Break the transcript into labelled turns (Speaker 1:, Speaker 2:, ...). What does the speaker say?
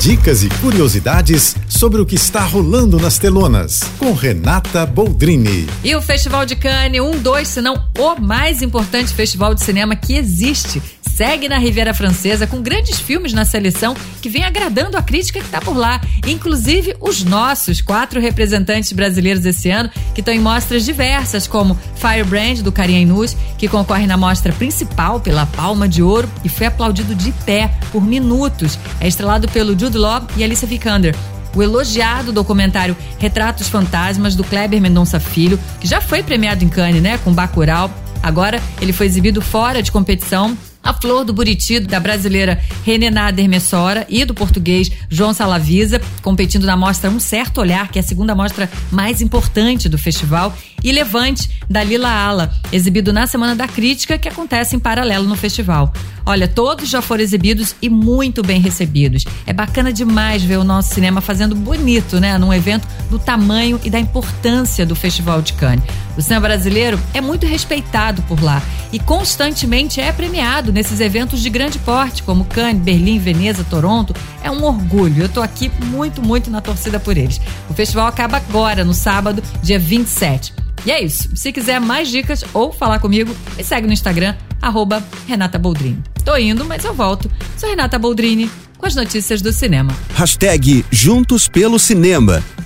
Speaker 1: Dicas e curiosidades sobre o que está rolando nas telonas, com Renata Boldrini.
Speaker 2: E o Festival de Cannes, um, dois, se não o mais importante festival de cinema que existe segue na Riviera Francesa com grandes filmes na seleção que vem agradando a crítica que está por lá, inclusive os nossos quatro representantes brasileiros esse ano que estão em mostras diversas, como Firebrand do Karim Inus, que concorre na mostra principal pela Palma de Ouro e foi aplaudido de pé por minutos. É estrelado pelo Jude Law e Alicia Vikander o elogiado documentário Retratos Fantasmas do Kleber Mendonça Filho, que já foi premiado em Cannes, né, com Bacurau. Agora ele foi exibido fora de competição a Flor do Buriti, da brasileira René Nader Messora e do português João Salavisa, competindo na mostra Um Certo Olhar, que é a segunda mostra mais importante do festival, e Levante, da Lila Ala, exibido na Semana da Crítica, que acontece em paralelo no festival. Olha, todos já foram exibidos e muito bem recebidos. É bacana demais ver o nosso cinema fazendo bonito, né? Num evento do tamanho e da importância do Festival de Cannes. O cinema brasileiro é muito respeitado por lá e constantemente é premiado nesses eventos de grande porte, como Cannes, Berlim, Veneza, Toronto. É um orgulho. Eu tô aqui muito, muito na torcida por eles. O festival acaba agora, no sábado, dia 27. E é isso. Se quiser mais dicas ou falar comigo, me segue no Instagram, arroba Renata Boldrini. Tô indo, mas eu volto. Sou Renata Boldrini com as notícias do cinema.
Speaker 3: Hashtag Juntos pelo Cinema.